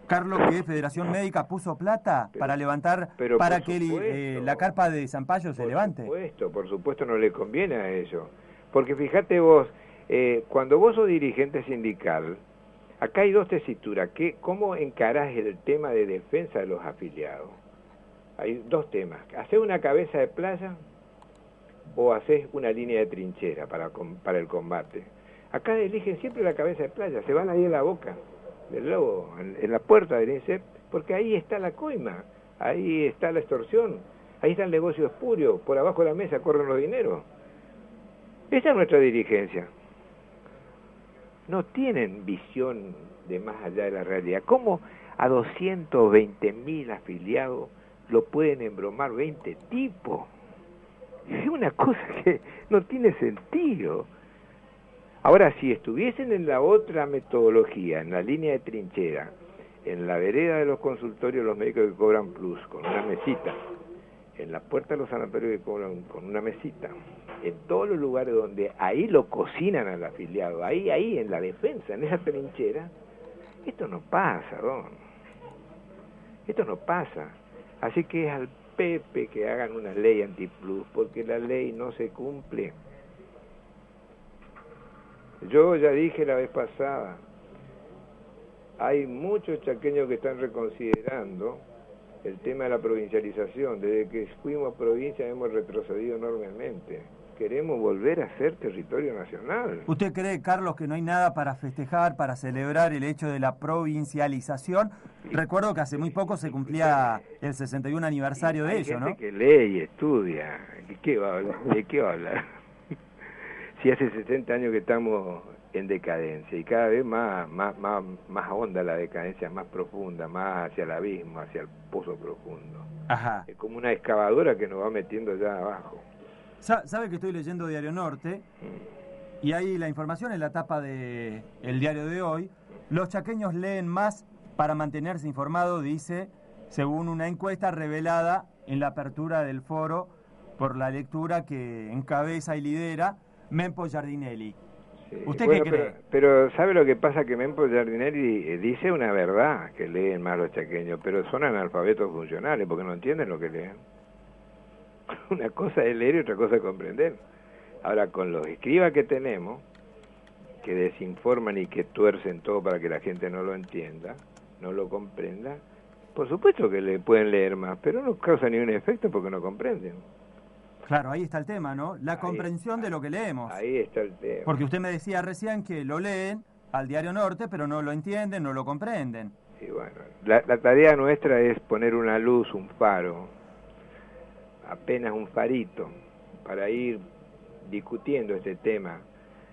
Carlos, que Federación Médica puso plata para levantar, para que eh, la carpa de Zampayo se levante. Por supuesto, por supuesto no le conviene a ello. Porque fíjate vos, eh, cuando vos sos dirigente sindical, acá hay dos tesituras. ¿Qué, ¿Cómo encarás el tema de defensa de los afiliados? Hay dos temas. Hacer una cabeza de playa o haces una línea de trinchera para, para el combate. Acá eligen siempre la cabeza de playa, se van ahí en la boca del lobo, en, la puerta del INSEP, porque ahí está la coima, ahí está la extorsión, Ahí está el negocio espurio, por abajo de la mesa corren los dineros. Esa es nuestra dirigencia. No tienen visión de más allá de la realidad. ¿Cómo a 220 mil afiliados lo pueden embromar 20 tipos? Es una cosa que no tiene sentido. Ahora, si estuviesen en la otra metodología, en la línea de trinchera, en la vereda de los consultorios, los médicos que cobran plus, con una mesita, en la puerta de los sanatorios que cobran con una mesita, en todos los lugares donde ahí lo cocinan al afiliado, ahí, ahí, en la defensa, en esa trinchera, esto no pasa, don. Esto no pasa. Así que es al Pepe que hagan una ley antiplus, porque la ley no se cumple. Yo ya dije la vez pasada, hay muchos chaqueños que están reconsiderando el tema de la provincialización. Desde que fuimos provincia hemos retrocedido enormemente. Queremos volver a ser territorio nacional. ¿Usted cree, Carlos, que no hay nada para festejar, para celebrar el hecho de la provincialización? Recuerdo que hace muy poco se cumplía el 61 aniversario de Hay ello, gente ¿no? que lee y estudia. ¿De qué va a hablar? ¿De qué va a hablar? si hace 60 años que estamos en decadencia y cada vez más, más, más, más honda la decadencia, más profunda, más hacia el abismo, hacia el pozo profundo. Ajá. Es como una excavadora que nos va metiendo ya abajo. Sa- ¿Sabe que estoy leyendo Diario Norte? Y ahí la información en la tapa de el diario de hoy. Los chaqueños leen más para mantenerse informados, dice, según una encuesta revelada en la apertura del foro por la lectura que encabeza y lidera Mempo Giardinelli. Sí, ¿Usted bueno, qué cree? Pero, pero ¿sabe lo que pasa? Que Mempo Giardinelli eh, dice una verdad que leen más los chaqueños, pero son analfabetos funcionales porque no entienden lo que leen. Una cosa es leer y otra cosa es comprender. Ahora, con los escribas que tenemos, que desinforman y que tuercen todo para que la gente no lo entienda, no lo comprenda, por supuesto que le pueden leer más, pero no causa ningún efecto porque no comprenden. Claro, ahí está el tema, ¿no? La comprensión de lo que leemos. Ahí está el tema. Porque usted me decía recién que lo leen al Diario Norte, pero no lo entienden, no lo comprenden. Y bueno, la, la tarea nuestra es poner una luz, un faro, apenas un farito, para ir discutiendo este tema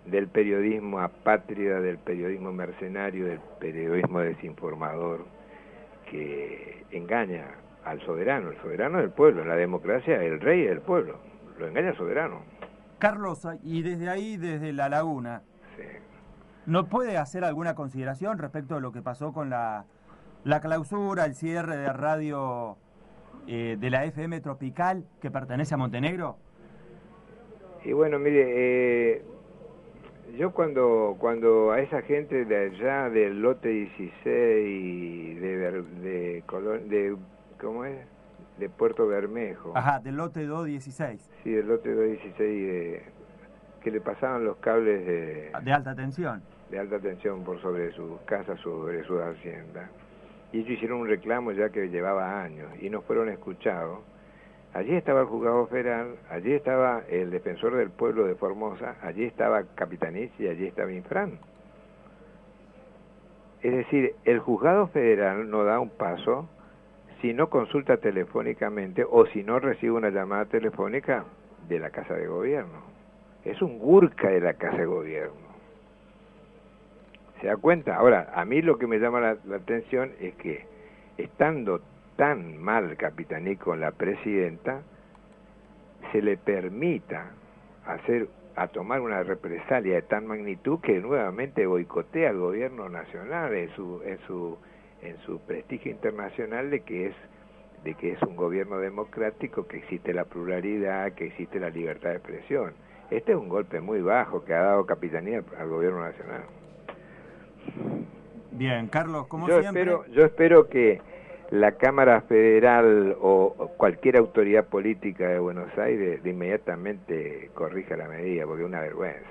del periodismo apátrida, del periodismo mercenario, del periodismo desinformador, que engaña al soberano, el soberano del pueblo, en la democracia el rey del pueblo, lo engaña el soberano. Carlos, y desde ahí, desde La Laguna, Sí. ¿no puede hacer alguna consideración respecto a lo que pasó con la, la clausura, el cierre de radio eh, de la FM Tropical que pertenece a Montenegro? Y bueno, mire, eh, yo cuando cuando a esa gente de allá del lote 16 de, de, Colón, de ¿cómo es? De Puerto Bermejo. Ajá, del lote 216, Sí, del lote 216 de, que le pasaban los cables de, de alta tensión. de alta tensión por sobre sus casas, sobre sus haciendas. Y ellos hicieron un reclamo ya que llevaba años y no fueron escuchados. Allí estaba el juzgado federal, allí estaba el defensor del pueblo de Formosa, allí estaba Capitanich y allí estaba Infran. Es decir, el juzgado federal no da un paso si no consulta telefónicamente o si no recibe una llamada telefónica de la Casa de Gobierno. Es un gurka de la Casa de Gobierno. ¿Se da cuenta? Ahora, a mí lo que me llama la, la atención es que estando tan mal Capitaní con la presidenta, se le permita hacer a tomar una represalia de tan magnitud que nuevamente boicotea al gobierno nacional en su en su en su prestigio internacional de que es de que es un gobierno democrático, que existe la pluralidad, que existe la libertad de expresión. Este es un golpe muy bajo que ha dado Capitanía al, gobierno nacional. Bien, Carlos, como yo siempre... espero yo espero que la Cámara Federal o cualquier autoridad política de Buenos Aires de inmediatamente corrija la medida porque es una vergüenza.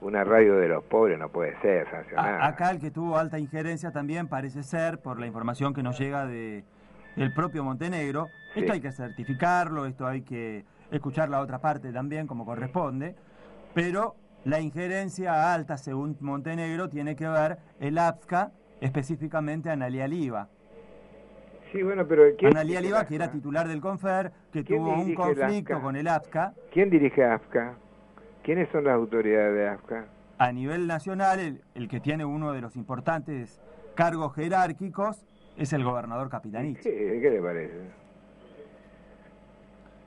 Una radio de los pobres no puede ser sancionada. Acá el que tuvo alta injerencia también parece ser, por la información que nos llega de, del propio Montenegro, Sí. esto hay que certificarlo, esto hay que escuchar la otra parte también como corresponde, pero la injerencia alta según Montenegro tiene que ver el APSCA, específicamente Analia Liva. Sí, bueno, pero ¿quién Analía dirige Liva, que era titular del CONFER, que ¿Quién tuvo un conflicto con el AFCA. ¿Quién dirige AFCA? ¿Quiénes son las autoridades de AFCA? A nivel nacional, el, el que tiene uno de los importantes cargos jerárquicos es el gobernador Capitanich. ¿Qué, qué le parece?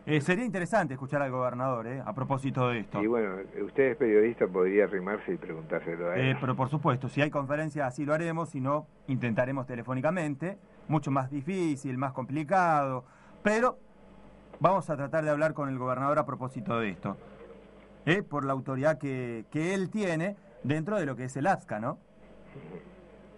Eh, sería interesante escuchar al gobernador, eh, a propósito de esto. Y bueno, usted es periodista, podría arrimarse y preguntárselo a él. Eh, pero por supuesto, si hay conferencia así lo haremos, si no, intentaremos telefónicamente. Mucho más difícil, más complicado, pero vamos a tratar de hablar con el gobernador a propósito de esto. Por la autoridad que, que él tiene dentro de lo que es el AFSCA, ¿no?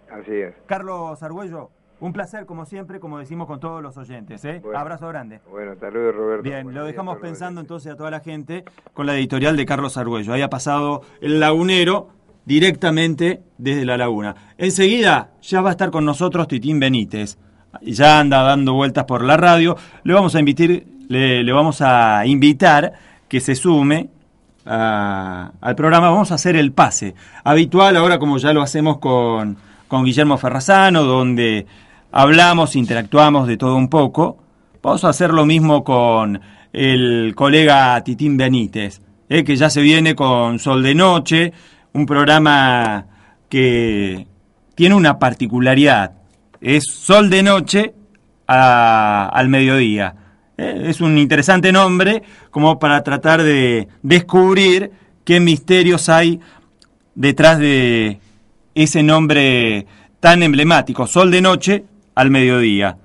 Así es. Carlos Argüello, un placer como siempre, como decimos con todos los oyentes. ¿eh? Bueno. Abrazo grande. Bueno, luego, Roberto. Bien, Buenos lo dejamos pensando entonces a toda la gente con la editorial de Carlos Argüello. Ahí ha pasado el lagunero directamente desde la laguna. Enseguida ya va a estar con nosotros Titín Benítez. Ya anda dando vueltas por la radio. Le vamos a invitar, le, le vamos a invitar que se sume a- al programa. Vamos a hacer el pase habitual ahora como ya lo hacemos con, con Guillermo Ferrazano, donde hablamos, interactuamos de todo un poco. Vamos a hacer lo mismo con el colega Titín Benítez, eh, que ya se viene con Sol de Noche, un programa que tiene una particularidad. Es Sol de Noche a- al mediodía. Eh, es un interesante nombre como para tratar de descubrir qué misterios hay detrás de ese nombre tan emblemático, Sol de Noche al mediodía.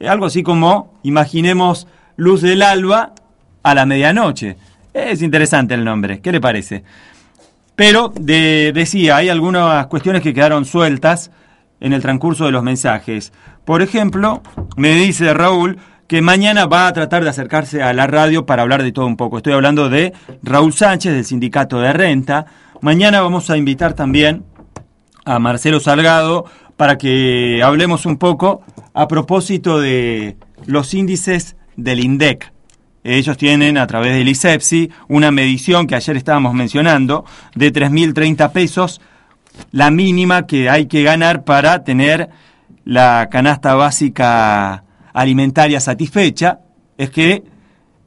Eh, Algo así como, imaginemos, Luz del Alba a la medianoche. Es interesante el nombre, ¿qué le parece? Pero de- decía, hay algunas cuestiones que quedaron sueltas en el transcurso de los mensajes. Por ejemplo, me dice Raúl que mañana va a tratar de acercarse a la radio para hablar de todo un poco. Estoy hablando de Raúl Sánchez del Sindicato de Renta. Mañana vamos a invitar también a Marcelo Salgado para que hablemos un poco a propósito de los índices del INDEC. Ellos tienen a través del ISEPSI una medición que ayer estábamos mencionando de 3.030 pesos, la mínima que hay que ganar para tener la canasta básica alimentaria satisfecha. Es que,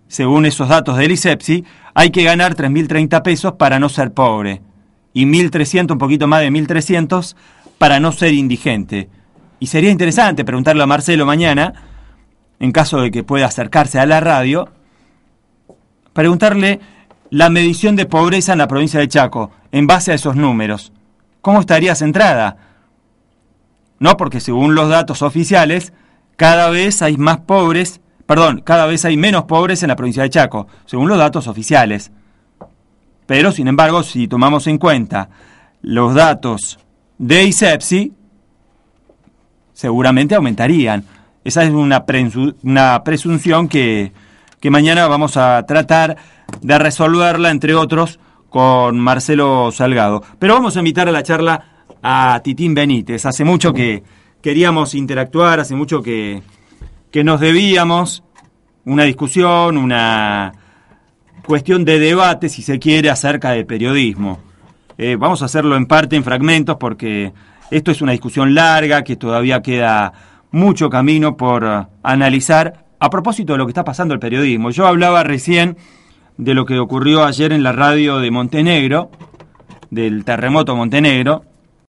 según esos datos del ISEPSI, hay que ganar 3.030 pesos para no ser pobre y 1.300, un poquito más de 1.300 para no ser indigente. Y sería interesante preguntarle a Marcelo mañana, en caso de que pueda acercarse a la radio, preguntarle la medición de pobreza en la provincia de Chaco, en base a esos números. ¿Cómo estaría centrada? No, porque según los datos oficiales, cada vez hay más pobres, perdón, cada vez hay menos pobres en la provincia de Chaco, según los datos oficiales. Pero, sin embargo, si tomamos en cuenta los datos de ISEPSI, seguramente aumentarían. Esa es una, una presunción que, que mañana vamos a tratar de resolverla, entre otros, con Marcelo Salgado. Pero vamos a invitar a la charla a Titín Benítez. Hace mucho que queríamos interactuar, hace mucho que, que nos debíamos una discusión, una cuestión de debate, si se quiere, acerca del periodismo. Eh, vamos a hacerlo en parte, en fragmentos, porque esto es una discusión larga, que todavía queda mucho camino por eh, analizar a propósito de lo que está pasando el periodismo. Yo hablaba recién de lo que ocurrió ayer en la radio de Montenegro, del terremoto Montenegro,